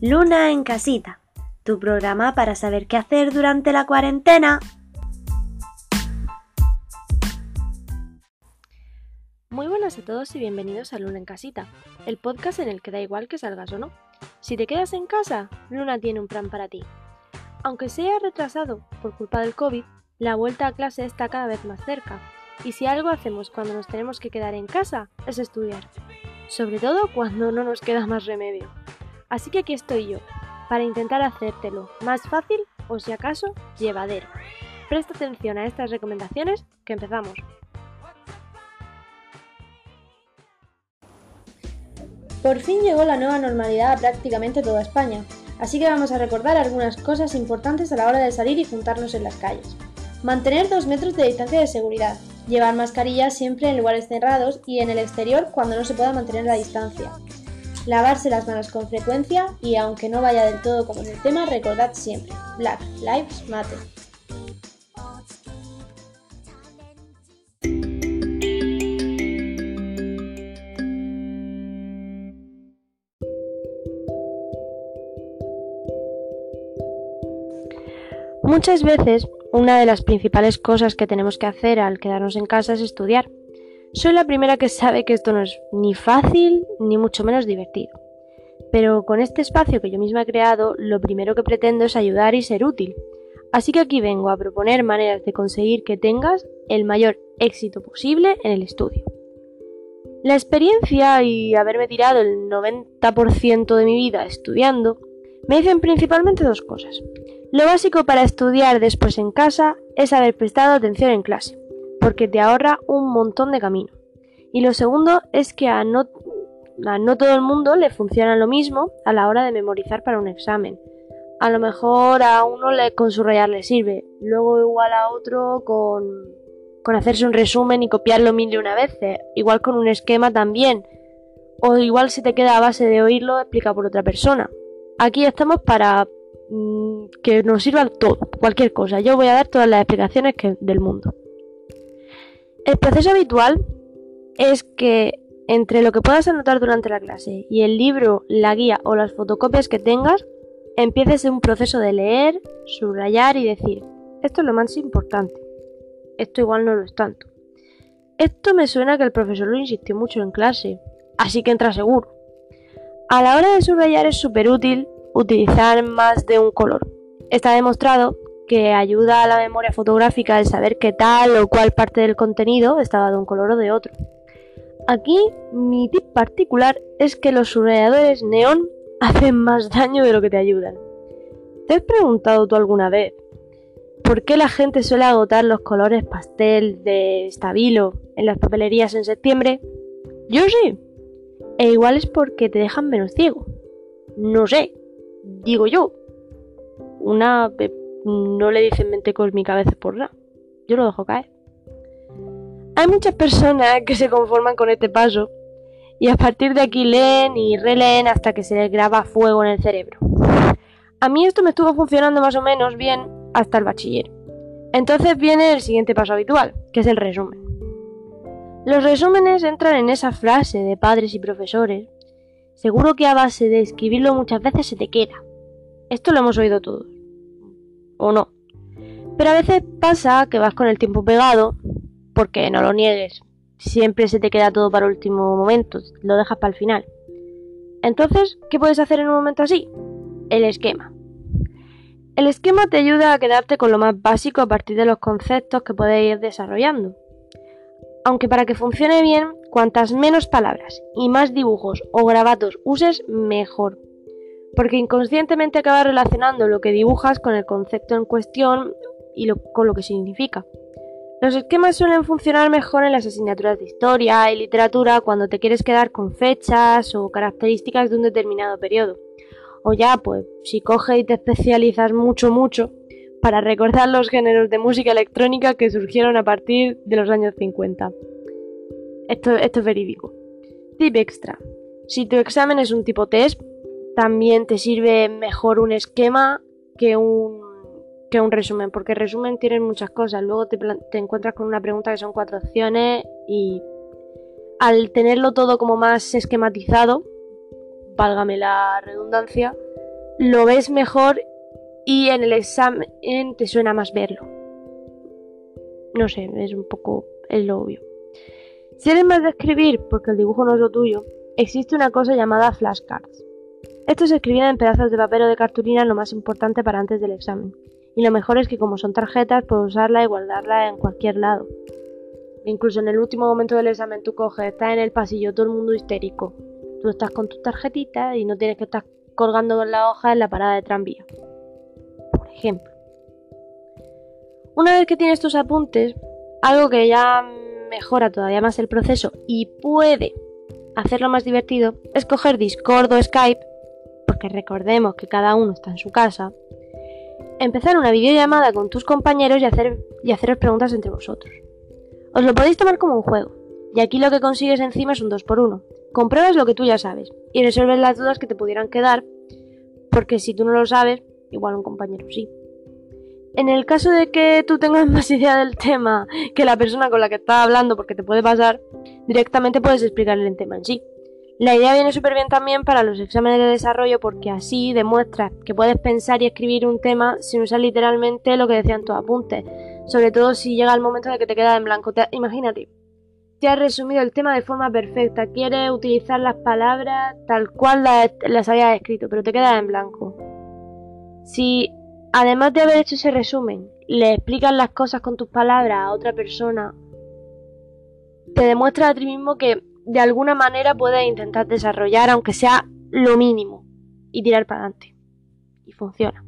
Luna en casita, tu programa para saber qué hacer durante la cuarentena. Muy buenas a todos y bienvenidos a Luna en casita, el podcast en el que da igual que salgas o no. Si te quedas en casa, Luna tiene un plan para ti. Aunque sea retrasado por culpa del COVID, la vuelta a clase está cada vez más cerca. Y si algo hacemos cuando nos tenemos que quedar en casa, es estudiar. Sobre todo cuando no nos queda más remedio. Así que aquí estoy yo, para intentar hacértelo más fácil o si acaso llevadero. Presta atención a estas recomendaciones que empezamos. Por fin llegó la nueva normalidad a prácticamente toda España, así que vamos a recordar algunas cosas importantes a la hora de salir y juntarnos en las calles. Mantener dos metros de distancia de seguridad, llevar mascarillas siempre en lugares cerrados y en el exterior cuando no se pueda mantener la distancia, lavarse las manos con frecuencia y aunque no vaya del todo como en el tema, recordad siempre, Black Lives Matter. Muchas veces, una de las principales cosas que tenemos que hacer al quedarnos en casa es estudiar. Soy la primera que sabe que esto no es ni fácil ni mucho menos divertido. Pero con este espacio que yo misma he creado, lo primero que pretendo es ayudar y ser útil. Así que aquí vengo a proponer maneras de conseguir que tengas el mayor éxito posible en el estudio. La experiencia y haberme tirado el 90% de mi vida estudiando me dicen principalmente dos cosas. Lo básico para estudiar después en casa es haber prestado atención en clase porque te ahorra un montón de camino. Y lo segundo es que a no, no todo el mundo le funciona lo mismo a la hora de memorizar para un examen. A lo mejor a uno le, con subrayar le sirve, luego igual a otro con, con hacerse un resumen y copiarlo mil y una veces, igual con un esquema también, o igual si te queda a base de oírlo explica por otra persona. Aquí estamos para mm, que nos sirva todo, cualquier cosa. Yo voy a dar todas las explicaciones que, del mundo. El proceso habitual es que entre lo que puedas anotar durante la clase y el libro, la guía o las fotocopias que tengas, empieces un proceso de leer, subrayar y decir, esto es lo más importante, esto igual no lo es tanto. Esto me suena que el profesor lo insistió mucho en clase, así que entra seguro. A la hora de subrayar es súper útil utilizar más de un color. Está demostrado que ayuda a la memoria fotográfica el saber qué tal o cuál parte del contenido estaba de un color o de otro. Aquí mi tip particular es que los subrayadores neón hacen más daño de lo que te ayudan. ¿Te has preguntado tú alguna vez por qué la gente suele agotar los colores pastel de estabilo en las papelerías en septiembre? Yo sí. E igual es porque te dejan menos ciego. No sé. Digo yo. Una no le dicen mente cósmica a veces por nada. Yo lo dejo caer. Hay muchas personas que se conforman con este paso y a partir de aquí leen y releen hasta que se les graba fuego en el cerebro. A mí esto me estuvo funcionando más o menos bien hasta el bachiller. Entonces viene el siguiente paso habitual, que es el resumen. Los resúmenes entran en esa frase de padres y profesores. Seguro que a base de escribirlo muchas veces se te queda. Esto lo hemos oído todos o no. Pero a veces pasa que vas con el tiempo pegado, porque no lo niegues, siempre se te queda todo para el último momento, lo dejas para el final. Entonces, ¿qué puedes hacer en un momento así? El esquema. El esquema te ayuda a quedarte con lo más básico a partir de los conceptos que puedes ir desarrollando. Aunque para que funcione bien, cuantas menos palabras y más dibujos o grabatos uses, mejor porque inconscientemente acabas relacionando lo que dibujas con el concepto en cuestión y con lo que significa. Los esquemas suelen funcionar mejor en las asignaturas de historia y literatura cuando te quieres quedar con fechas o características de un determinado periodo. O ya, pues, si coges y te especializas mucho, mucho, para recordar los géneros de música electrónica que surgieron a partir de los años 50. Esto, esto es verídico. Tip extra. Si tu examen es un tipo test, también te sirve mejor un esquema que un, que un resumen, porque el resumen tiene muchas cosas. Luego te, te encuentras con una pregunta que son cuatro opciones y al tenerlo todo como más esquematizado, válgame la redundancia, lo ves mejor y en el examen te suena más verlo. No sé, es un poco el obvio. Si eres más de escribir, porque el dibujo no es lo tuyo, existe una cosa llamada flashcards. Estos se escribían en pedazos de papel o de cartulina lo más importante para antes del examen. Y lo mejor es que como son tarjetas, puedes usarla y guardarla en cualquier lado. Incluso en el último momento del examen tú coges, estás en el pasillo, todo el mundo histérico. Tú estás con tus tarjetitas y no tienes que estar colgando con la hoja en la parada de tranvía. Por ejemplo. Una vez que tienes tus apuntes, algo que ya mejora todavía más el proceso y puede hacerlo más divertido es coger Discord o Skype porque recordemos que cada uno está en su casa, empezar una videollamada con tus compañeros y, hacer, y haceros preguntas entre vosotros. Os lo podéis tomar como un juego, y aquí lo que consigues encima es un 2 por 1 Compruebas lo que tú ya sabes y resuelves las dudas que te pudieran quedar, porque si tú no lo sabes, igual un compañero sí. En el caso de que tú tengas más idea del tema que la persona con la que estás hablando, porque te puede pasar, directamente puedes explicarle el tema en sí. La idea viene súper bien también para los exámenes de desarrollo porque así demuestras que puedes pensar y escribir un tema sin usar literalmente lo que decían tus apuntes. Sobre todo si llega el momento de que te quedas en blanco. imagínate, te has resumido el tema de forma perfecta, quieres utilizar las palabras tal cual las, las habías escrito, pero te quedas en blanco. Si además de haber hecho ese resumen, le explicas las cosas con tus palabras a otra persona, te demuestras a ti mismo que de alguna manera puedes intentar desarrollar, aunque sea lo mínimo, y tirar para adelante. Y funciona.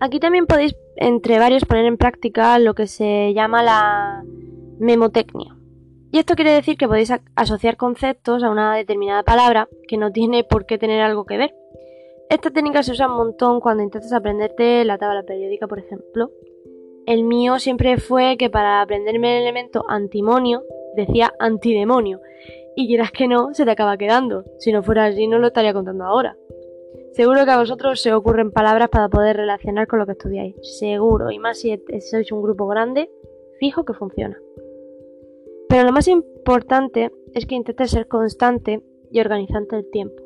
Aquí también podéis, entre varios, poner en práctica lo que se llama la memotecnia. Y esto quiere decir que podéis asociar conceptos a una determinada palabra que no tiene por qué tener algo que ver. Esta técnica se usa un montón cuando intentas aprenderte la tabla periódica, por ejemplo. El mío siempre fue que para aprenderme el elemento antimonio decía antidemonio. Y quieras que no, se te acaba quedando. Si no fuera así, no lo estaría contando ahora. Seguro que a vosotros se ocurren palabras para poder relacionar con lo que estudiáis. Seguro, y más si sois un grupo grande, fijo que funciona. Pero lo más importante es que intentes ser constante y organizante del tiempo.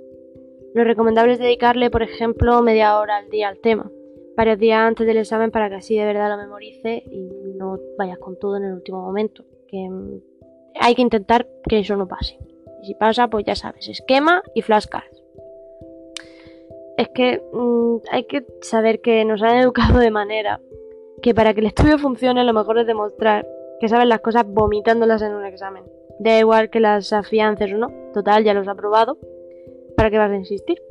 Lo recomendable es dedicarle, por ejemplo, media hora al día al tema, varios días antes del examen para que así de verdad lo memorice y no vayas con todo en el último momento, que hay que intentar que eso no pase. Y si pasa, pues ya sabes, esquema y flashcards. Es que mm, hay que saber que nos han educado de manera que para que el estudio funcione lo mejor es demostrar que sabes las cosas vomitándolas en un examen. Da igual que las afiances o no, total, ya los ha probado. ¿Para qué vas a insistir?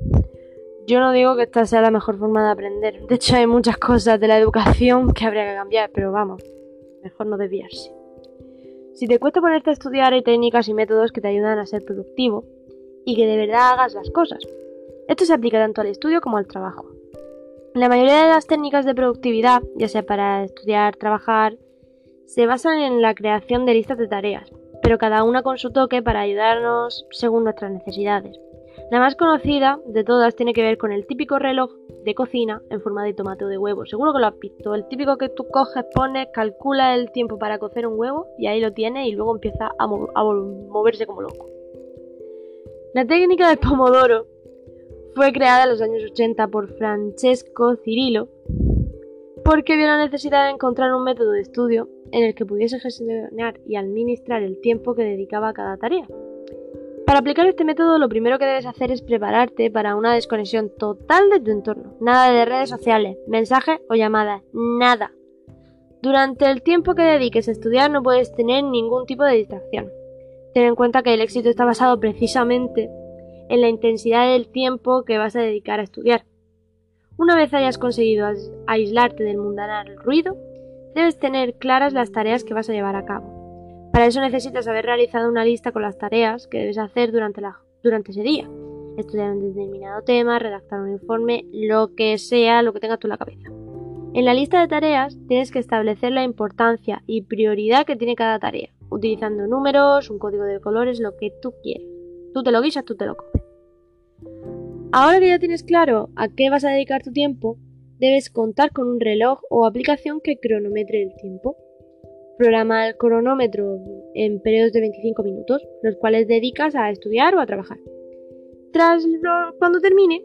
Yo no digo que esta sea la mejor forma de aprender. De hecho, hay muchas cosas de la educación que habría que cambiar, pero vamos, mejor no desviarse. Si te cuesta ponerte a estudiar, hay técnicas y métodos que te ayudan a ser productivo y que de verdad hagas las cosas. Esto se aplica tanto al estudio como al trabajo. La mayoría de las técnicas de productividad, ya sea para estudiar, trabajar, se basan en la creación de listas de tareas, pero cada una con su toque para ayudarnos según nuestras necesidades. La más conocida de todas tiene que ver con el típico reloj de cocina en forma de tomate o de huevo. Seguro que lo has visto. El típico que tú coges, pones, calcula el tiempo para cocer un huevo y ahí lo tienes y luego empieza a, moverse como loco. La técnica del pomodoro fue creada en los años 80 por Francesco Cirillo porque vio la necesidad de encontrar un método de estudio en el que pudiese gestionar y administrar el tiempo que dedicaba a cada tarea. Para aplicar este método lo primero que debes hacer es prepararte para una desconexión total de tu entorno. Nada de redes sociales, mensajes o llamadas, nada. Durante el tiempo que dediques a estudiar no puedes tener ningún tipo de distracción. Ten en cuenta que el éxito está basado precisamente en la intensidad del tiempo que vas a dedicar a estudiar. Una vez hayas conseguido aislarte del mundanal ruido, debes tener claras las tareas que vas a llevar a cabo. Para eso necesitas haber realizado una lista con las tareas que debes hacer durante, la, durante ese día. Estudiar un determinado tema, redactar un informe, lo que sea, lo que tengas tú en la cabeza. En la lista de tareas tienes que establecer la importancia y prioridad que tiene cada tarea, utilizando números, un código de colores, lo que tú quieras. Tú te lo guisas, tú te lo comes. Ahora que ya tienes claro a qué vas a dedicar tu tiempo, debes contar con un reloj o aplicación que cronometre el tiempo. Programa el cronómetro en periodos de 25 minutos, los cuales dedicas a estudiar o a trabajar. Tras cuando termine,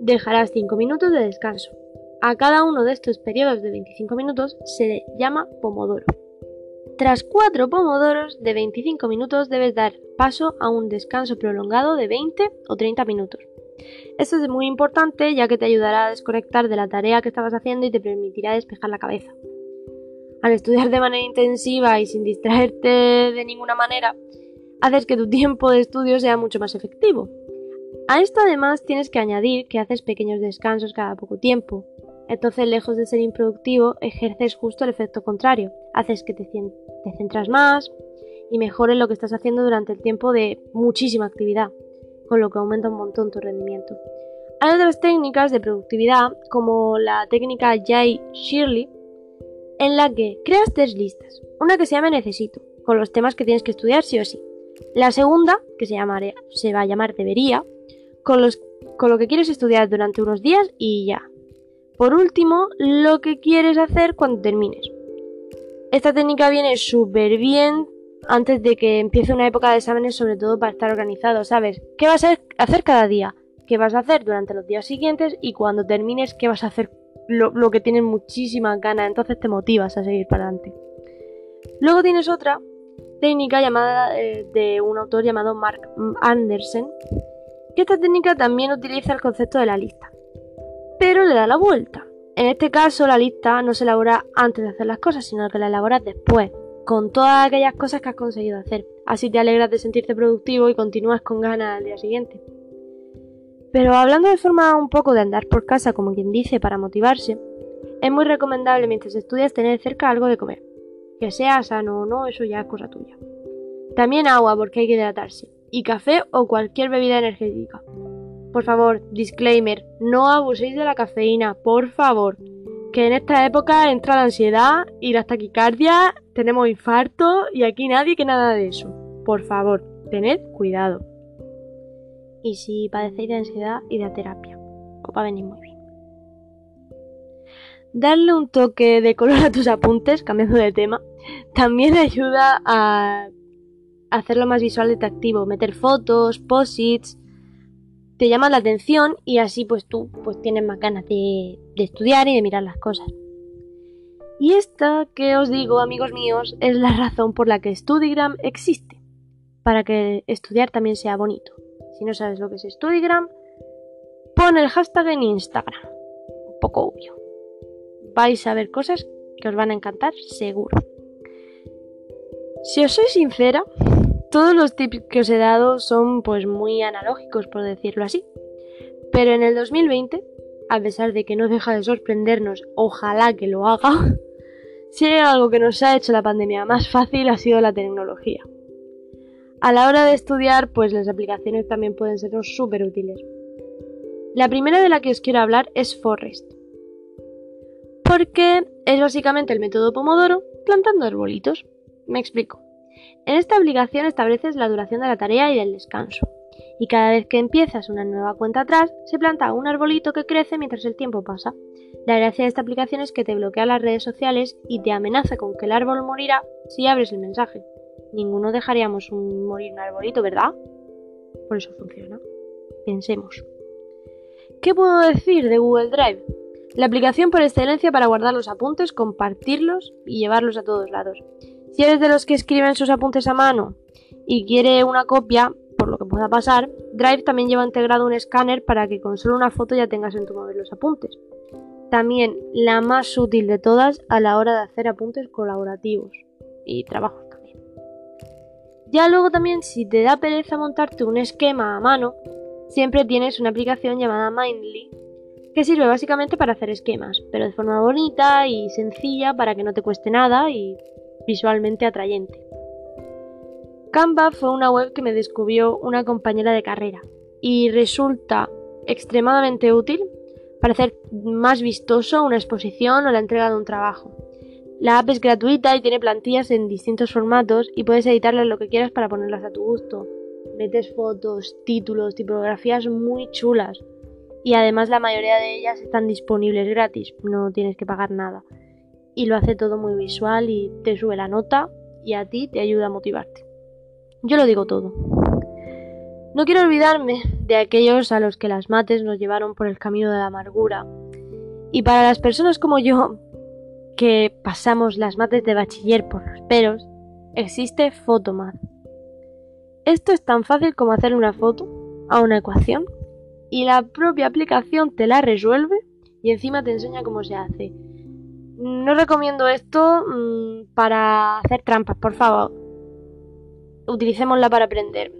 dejarás 5 minutos de descanso. A cada uno de estos periodos de 25 minutos se le llama pomodoro. Tras 4 pomodoros de 25 minutos debes dar paso a un descanso prolongado de 20 o 30 minutos. Esto es muy importante ya que te ayudará a desconectar de la tarea que estabas haciendo y te permitirá despejar la cabeza. Al estudiar de manera intensiva y sin distraerte de ninguna manera, haces que tu tiempo de estudio sea mucho más efectivo. A esto además tienes que añadir que haces pequeños descansos cada poco tiempo. Entonces, lejos de ser improductivo, ejerces justo el efecto contrario. Haces que te, centras más y mejores lo que estás haciendo durante el tiempo de muchísima actividad con lo que aumenta un montón tu rendimiento. Hay otras técnicas de productividad, como la técnica Jay Shirley, en la que creas tres listas. Una que se llama Necesito, con los temas que tienes que estudiar sí o sí. La segunda, que se, se va a llamar Debería, con, los, con lo que quieres estudiar durante unos días y ya. Por último, lo que quieres hacer cuando termines. Esta técnica viene súper bien antes de que empiece una época de exámenes, sobre todo para estar organizado, ¿sabes? ¿Qué vas a hacer cada día? ¿Qué vas a hacer durante los días siguientes? Y cuando termines, ¿qué vas a hacer? Lo, que tienes muchísimas ganas, entonces te motivas a seguir para adelante. Luego tienes otra técnica llamada eh, de un autor llamado Mark Andersen, que esta técnica también utiliza el concepto de la lista, pero le da la vuelta. En este caso, la lista no se elabora antes de hacer las cosas, sino que la elaboras después con todas aquellas cosas que has conseguido hacer. Así te alegras de sentirte productivo y continúas con ganas al día siguiente. Pero hablando de forma un poco de andar por casa, como quien dice, para motivarse, es muy recomendable mientras estudias tener cerca algo de comer. Que sea sano o no, eso ya es cosa tuya. También agua porque hay que hidratarse. Y café o cualquier bebida energética. Por favor, disclaimer, no abuséis de la cafeína, por favor que en esta época entra la ansiedad y la taquicardia, tenemos infarto y aquí nadie que nada de eso. Por favor, tened cuidado. Y si padecéis de ansiedad, y de terapia. Os va a venir muy bien. Darle un toque de color a tus apuntes, cambiando de tema, también ayuda a hacerlo más visual y atractivo. Meter fotos, posits, te llama la atención y así pues tú pues tienes más ganas de, de estudiar y de mirar las cosas. Y esta que os digo, amigos míos, es la razón por la que Studigram existe, para que estudiar también sea bonito. Si no sabes lo que es Studigram, pon el hashtag en Instagram. Un poco obvio. Vais a ver cosas que os van a encantar, seguro. Si os soy sincera, todos los tips que os he dado son pues muy analógicos, por decirlo así. Pero en el 2020, a pesar de que no deja de sorprendernos, ojalá que lo haga, si hay algo que nos ha hecho la pandemia más fácil ha sido la tecnología. A la hora de estudiar, pues las aplicaciones también pueden sernos súper útiles. La primera de la que os quiero hablar es Forest. Porque es básicamente el método Pomodoro plantando arbolitos. Me explico. En esta aplicación estableces la duración de la tarea y del descanso. Y cada vez que empiezas una nueva cuenta atrás, se planta un arbolito que crece mientras el tiempo pasa. La gracia de esta aplicación es que te bloquea las redes sociales y te amenaza con que el árbol morirá si abres el mensaje. Ninguno dejaríamos morir un arbolito, ¿verdad? Por eso funciona. Pensemos. ¿Qué puedo decir de Google Drive? La aplicación por excelencia para guardar los apuntes, compartirlos y llevarlos a todos lados. Si eres de los que escriben sus apuntes a mano y quiere una copia, por lo que pueda pasar, Drive también lleva integrado un escáner para que con solo una foto ya tengas en tu móvil los apuntes. También la más útil de todas a la hora de hacer apuntes colaborativos y trabajos. Ya luego también si te da pereza montarte un esquema a mano, siempre tienes una aplicación llamada Mindly que sirve básicamente para hacer esquemas, pero de forma bonita y sencilla para que no te cueste nada y visualmente atrayente. Canva fue una web que me descubrió una compañera de carrera y resulta extremadamente útil para hacer más vistoso una exposición o la entrega de un trabajo. La app es gratuita y tiene plantillas en distintos formatos y puedes editarlas lo que quieras para ponerlas a tu gusto. Metes fotos, títulos, tipografías muy chulas. Y además la mayoría de ellas están disponibles gratis, no tienes que pagar nada y lo hace todo muy visual y te sube la nota y a ti te ayuda a motivarte. Yo lo digo todo. No quiero olvidarme de aquellos a los que las mates nos llevaron por el camino de la amargura. Y para las personas como yo, que pasamos las mates de bachiller por los peros, existe Photomath. Esto es tan fácil como hacer una foto a una ecuación y la propia aplicación te la resuelve y encima te enseña cómo se hace. No recomiendo esto mm, para hacer trampas, por favor. Utilicémosla para aprender.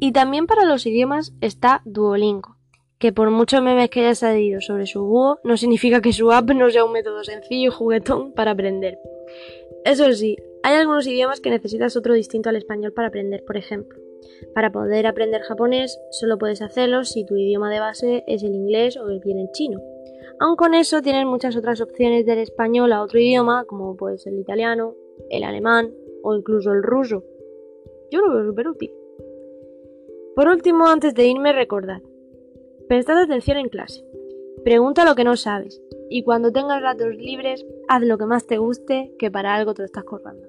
Y también para los idiomas está Duolingo, que por muchos memes que haya salido sobre su búho, no significa que su app no sea un método sencillo y juguetón para aprender. Eso sí, hay algunos idiomas que necesitas otro distinto al español para aprender, por ejemplo. Para poder aprender japonés solo puedes hacerlo si tu idioma de base es el inglés o bien el chino. Aun con eso tienes muchas otras opciones del español a otro idioma, como puede ser el italiano, el alemán o incluso el ruso. Yo lo veo súper útil. Por último, antes de irme, recordad. Prestad atención en clase. Pregunta lo que no sabes. Y cuando tengas ratos libres, haz lo que más te guste, que para algo te lo estás cortando.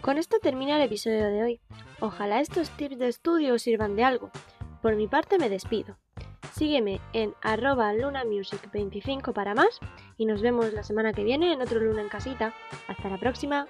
Con esto termina el episodio de hoy. Ojalá estos tips de estudio os sirvan de algo. Por mi parte me despido. Sígueme en arroba lunamusic25 para más y nos vemos la semana que viene en otro Luna en Casita. Hasta la próxima.